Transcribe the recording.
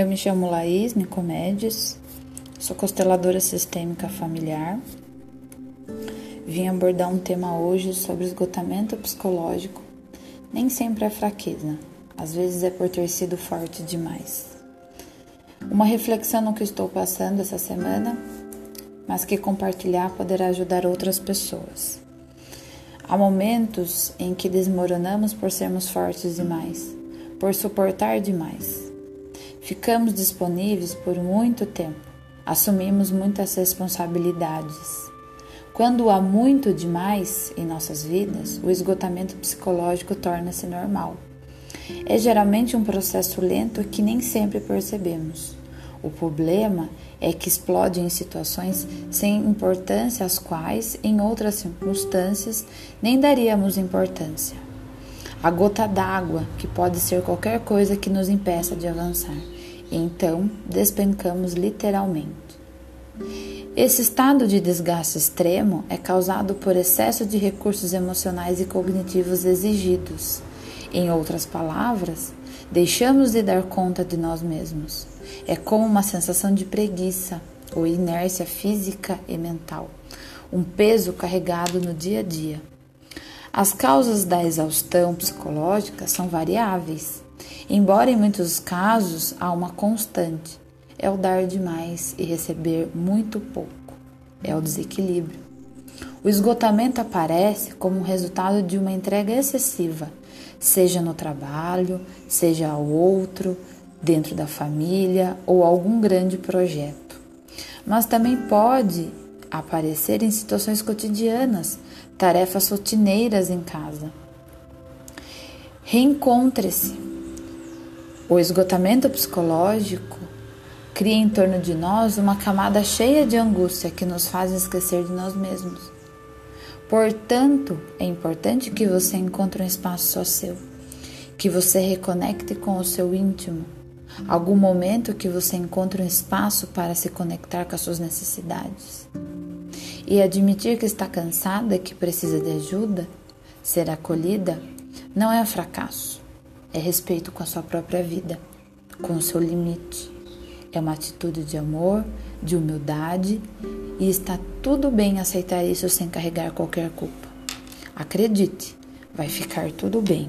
Eu me chamo Laís Nicomedes, sou consteladora sistêmica familiar. Vim abordar um tema hoje sobre esgotamento psicológico. Nem sempre é fraqueza, às vezes é por ter sido forte demais. Uma reflexão no que estou passando essa semana, mas que compartilhar poderá ajudar outras pessoas. Há momentos em que desmoronamos por sermos fortes demais, por suportar demais Ficamos disponíveis por muito tempo, assumimos muitas responsabilidades. Quando há muito demais em nossas vidas, o esgotamento psicológico torna-se normal. É geralmente um processo lento que nem sempre percebemos. O problema é que explode em situações sem importância, às quais, em outras circunstâncias, nem daríamos importância a gota d'água, que pode ser qualquer coisa que nos impeça de avançar. Então, despencamos literalmente. Esse estado de desgaste extremo é causado por excesso de recursos emocionais e cognitivos exigidos. Em outras palavras, deixamos de dar conta de nós mesmos. É como uma sensação de preguiça ou inércia física e mental, um peso carregado no dia a dia. As causas da exaustão psicológica são variáveis, embora em muitos casos há uma constante: é o dar demais e receber muito pouco, é o desequilíbrio. O esgotamento aparece como resultado de uma entrega excessiva, seja no trabalho, seja ao outro, dentro da família ou algum grande projeto. Mas também pode aparecer em situações cotidianas, tarefas rotineiras em casa. Reencontre-se. O esgotamento psicológico cria em torno de nós uma camada cheia de angústia que nos faz esquecer de nós mesmos. Portanto, é importante que você encontre um espaço só seu, que você reconecte com o seu íntimo, algum momento que você encontre um espaço para se conectar com as suas necessidades. E admitir que está cansada, que precisa de ajuda, ser acolhida, não é fracasso, é respeito com a sua própria vida, com o seu limite. É uma atitude de amor, de humildade e está tudo bem aceitar isso sem carregar qualquer culpa. Acredite, vai ficar tudo bem.